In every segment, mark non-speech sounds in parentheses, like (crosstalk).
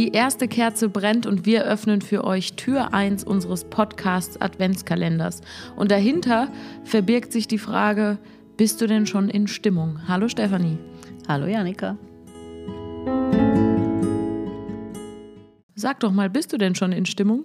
Die erste Kerze brennt und wir öffnen für euch Tür 1 unseres Podcasts Adventskalenders. Und dahinter verbirgt sich die Frage, bist du denn schon in Stimmung? Hallo Stefanie. Hallo Janika. Sag doch mal, bist du denn schon in Stimmung?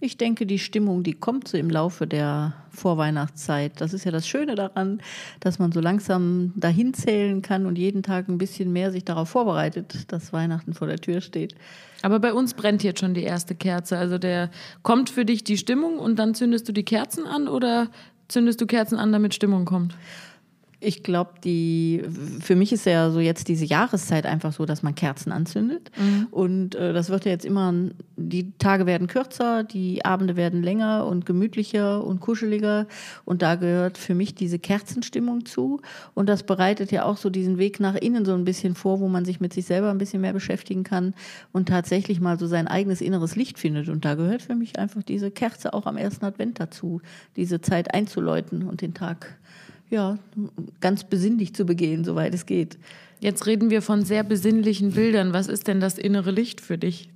Ich denke, die Stimmung, die kommt so im Laufe der Vorweihnachtszeit. Das ist ja das Schöne daran, dass man so langsam dahin zählen kann und jeden Tag ein bisschen mehr sich darauf vorbereitet, dass Weihnachten vor der Tür steht. Aber bei uns brennt jetzt schon die erste Kerze. Also der kommt für dich die Stimmung und dann zündest du die Kerzen an oder zündest du Kerzen an, damit Stimmung kommt? Ich glaube, die für mich ist ja so jetzt diese Jahreszeit einfach so, dass man Kerzen anzündet. Mhm. Und äh, das wird ja jetzt immer, die Tage werden kürzer, die Abende werden länger und gemütlicher und kuscheliger. Und da gehört für mich diese Kerzenstimmung zu. Und das bereitet ja auch so diesen Weg nach innen so ein bisschen vor, wo man sich mit sich selber ein bisschen mehr beschäftigen kann und tatsächlich mal so sein eigenes inneres Licht findet. Und da gehört für mich einfach diese Kerze auch am ersten Advent dazu, diese Zeit einzuläuten und den Tag ja, ganz besinnlich zu begehen, soweit es geht. Jetzt reden wir von sehr besinnlichen Bildern. Was ist denn das innere Licht für dich?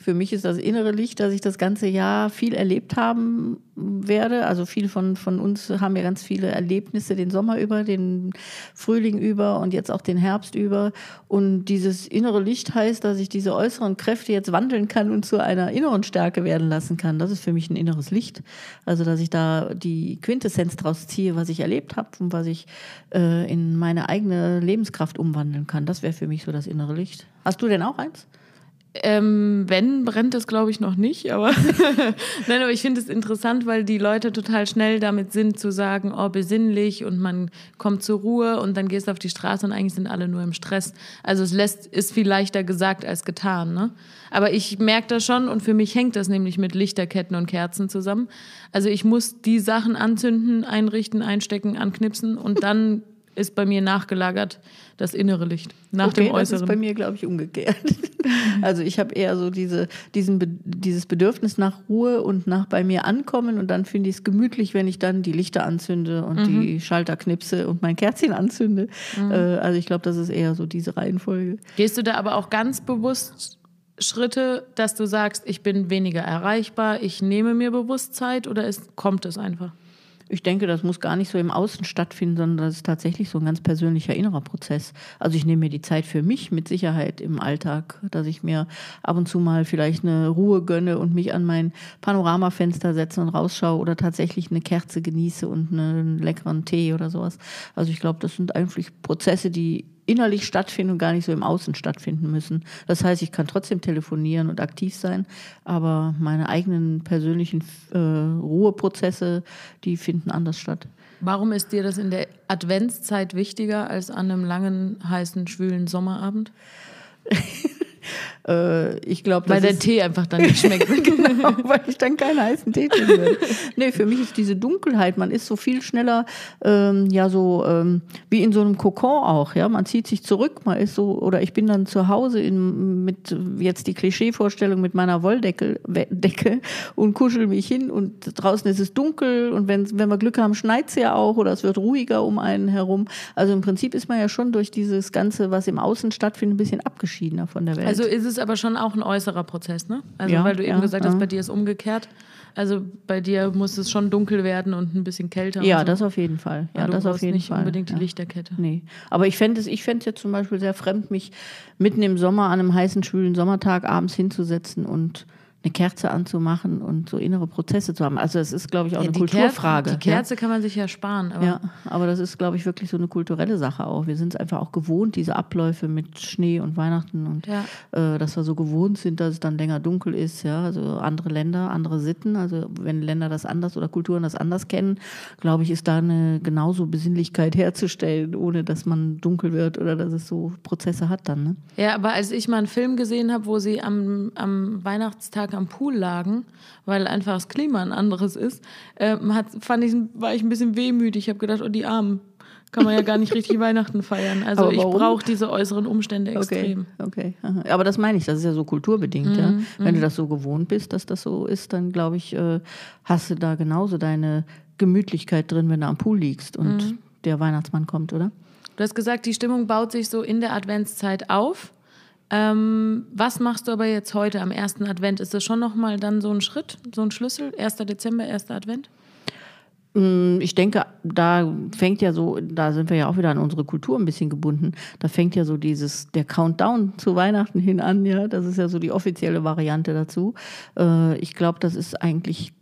Für mich ist das innere Licht, dass ich das ganze Jahr viel erlebt haben werde. Also viele von, von uns haben ja ganz viele Erlebnisse den Sommer über, den Frühling über und jetzt auch den Herbst über. Und dieses innere Licht heißt, dass ich diese äußeren Kräfte jetzt wandeln kann und zu einer inneren Stärke werden lassen kann. Das ist für mich ein inneres Licht. Also dass ich da die Quintessenz draus ziehe, was ich erlebt habe und was ich äh, in meine eigene Lebenskraft umwandeln kann. Das wäre für mich so das innere Licht. Hast du denn auch eins? Ähm, wenn, brennt es glaube ich noch nicht, aber (laughs) nein, aber ich finde es interessant, weil die Leute total schnell damit sind zu sagen, oh, besinnlich und man kommt zur Ruhe und dann gehst du auf die Straße und eigentlich sind alle nur im Stress. Also es lässt, ist viel leichter gesagt als getan, ne? Aber ich merke das schon und für mich hängt das nämlich mit Lichterketten und Kerzen zusammen. Also ich muss die Sachen anzünden, einrichten, einstecken, anknipsen und (laughs) dann ist bei mir nachgelagert das innere Licht nach okay, dem äußeren. Das ist bei mir, glaube ich, umgekehrt. Also ich habe eher so diese, diesen, dieses Bedürfnis nach Ruhe und nach bei mir ankommen und dann finde ich es gemütlich, wenn ich dann die Lichter anzünde und mhm. die Schalter knipse und mein Kerzchen anzünde. Mhm. Äh, also ich glaube, das ist eher so diese Reihenfolge. Gehst du da aber auch ganz bewusst Schritte, dass du sagst, ich bin weniger erreichbar, ich nehme mir bewusst Zeit oder ist, kommt es einfach? Ich denke, das muss gar nicht so im Außen stattfinden, sondern das ist tatsächlich so ein ganz persönlicher innerer Prozess. Also ich nehme mir die Zeit für mich mit Sicherheit im Alltag, dass ich mir ab und zu mal vielleicht eine Ruhe gönne und mich an mein Panoramafenster setze und rausschaue oder tatsächlich eine Kerze genieße und einen leckeren Tee oder sowas. Also ich glaube, das sind eigentlich Prozesse, die innerlich stattfinden und gar nicht so im Außen stattfinden müssen. Das heißt, ich kann trotzdem telefonieren und aktiv sein, aber meine eigenen persönlichen äh, Ruheprozesse, die finden anders statt. Warum ist dir das in der Adventszeit wichtiger als an einem langen, heißen, schwülen Sommerabend? (laughs) Äh, ich glaube, weil der Tee einfach dann nicht schmeckt. (laughs) genau, weil ich dann keinen heißen Tee trinken will. (laughs) nee, für mich ist diese Dunkelheit, man ist so viel schneller, ähm, ja, so ähm, wie in so einem Kokon auch, ja. Man zieht sich zurück, man ist so, oder ich bin dann zu Hause in, mit jetzt die Klischeevorstellung mit meiner Wolldecke Decke und kuschel mich hin und draußen ist es dunkel und wenn, wenn wir Glück haben, schneit es ja auch oder es wird ruhiger um einen herum. Also im Prinzip ist man ja schon durch dieses Ganze, was im Außen stattfindet, ein bisschen abgeschiedener von der Welt. Also ist es aber schon auch ein äußerer Prozess, ne? Also ja, weil du eben ja, gesagt hast, ja. bei dir ist umgekehrt. Also bei dir muss es schon dunkel werden und ein bisschen kälter. Ja, so. das auf jeden Fall. Ja, aber das auf jeden nicht Fall. unbedingt die Lichterkette. Nee, aber ich fände es, ich fände es jetzt zum Beispiel sehr fremd, mich mitten im Sommer an einem heißen, schwülen Sommertag abends hinzusetzen und eine Kerze anzumachen und so innere Prozesse zu haben. Also es ist, glaube ich, auch ja, eine Kulturfrage. Kerze, die Kerze ja? kann man sich ja sparen. Aber ja, aber das ist, glaube ich, wirklich so eine kulturelle Sache auch. Wir sind es einfach auch gewohnt, diese Abläufe mit Schnee und Weihnachten und ja. äh, dass wir so gewohnt sind, dass es dann länger dunkel ist. Ja, also andere Länder, andere Sitten. Also wenn Länder das anders oder Kulturen das anders kennen, glaube ich, ist da eine genauso Besinnlichkeit (laughs) herzustellen, ohne dass man dunkel wird oder dass es so Prozesse hat dann. Ne? Ja, aber als ich mal einen Film gesehen habe, wo sie am, am Weihnachtstag Tag am Pool lagen, weil einfach das Klima ein anderes ist, äh, hat, fand ich, war ich ein bisschen wehmütig. Ich habe gedacht, oh, die Armen. Kann man ja gar nicht richtig (laughs) Weihnachten feiern. Also ich brauche diese äußeren Umstände extrem. Okay, okay. Aber das meine ich, das ist ja so kulturbedingt. Mhm, ja? Wenn du mhm. das so gewohnt bist, dass das so ist, dann glaube ich, äh, hast du da genauso deine Gemütlichkeit drin, wenn du am Pool liegst und mhm. der Weihnachtsmann kommt, oder? Du hast gesagt, die Stimmung baut sich so in der Adventszeit auf. Ähm, was machst du aber jetzt heute am ersten Advent? Ist das schon nochmal dann so ein Schritt, so ein Schlüssel? 1. Dezember, 1. Advent? Mm, ich denke, da fängt ja so, da sind wir ja auch wieder an unsere Kultur ein bisschen gebunden. Da fängt ja so dieses, der Countdown zu Weihnachten hin an, ja. Das ist ja so die offizielle Variante dazu. Äh, ich glaube, das ist eigentlich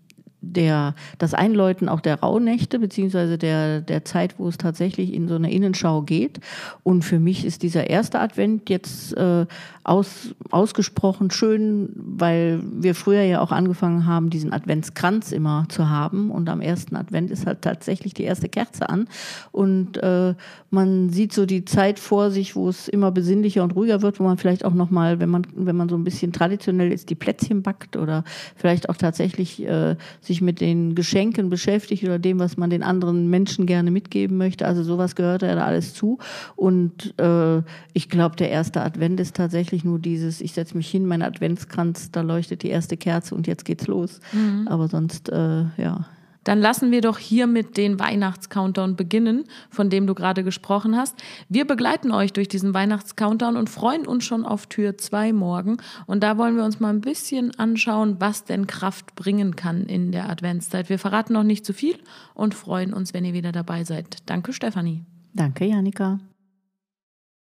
der, das Einläuten auch der Rauhnächte, beziehungsweise der, der Zeit, wo es tatsächlich in so eine Innenschau geht. Und für mich ist dieser erste Advent jetzt äh, aus, ausgesprochen schön, weil wir früher ja auch angefangen haben, diesen Adventskranz immer zu haben. Und am ersten Advent ist halt tatsächlich die erste Kerze an. Und äh, man sieht so die Zeit vor sich, wo es immer besinnlicher und ruhiger wird, wo man vielleicht auch nochmal, wenn man, wenn man so ein bisschen traditionell ist, die Plätzchen backt oder vielleicht auch tatsächlich äh, sich mit den Geschenken beschäftigt oder dem, was man den anderen Menschen gerne mitgeben möchte. Also sowas gehört ja da alles zu. Und äh, ich glaube, der erste Advent ist tatsächlich nur dieses, ich setze mich hin, mein Adventskranz, da leuchtet die erste Kerze und jetzt geht's los. Mhm. Aber sonst, äh, ja, dann lassen wir doch hier mit den Weihnachtscountdown beginnen, von dem du gerade gesprochen hast. Wir begleiten euch durch diesen Weihnachtscountdown und freuen uns schon auf Tür 2 morgen. Und da wollen wir uns mal ein bisschen anschauen, was denn Kraft bringen kann in der Adventszeit. Wir verraten noch nicht zu viel und freuen uns, wenn ihr wieder dabei seid. Danke, Stefanie. Danke, Janika.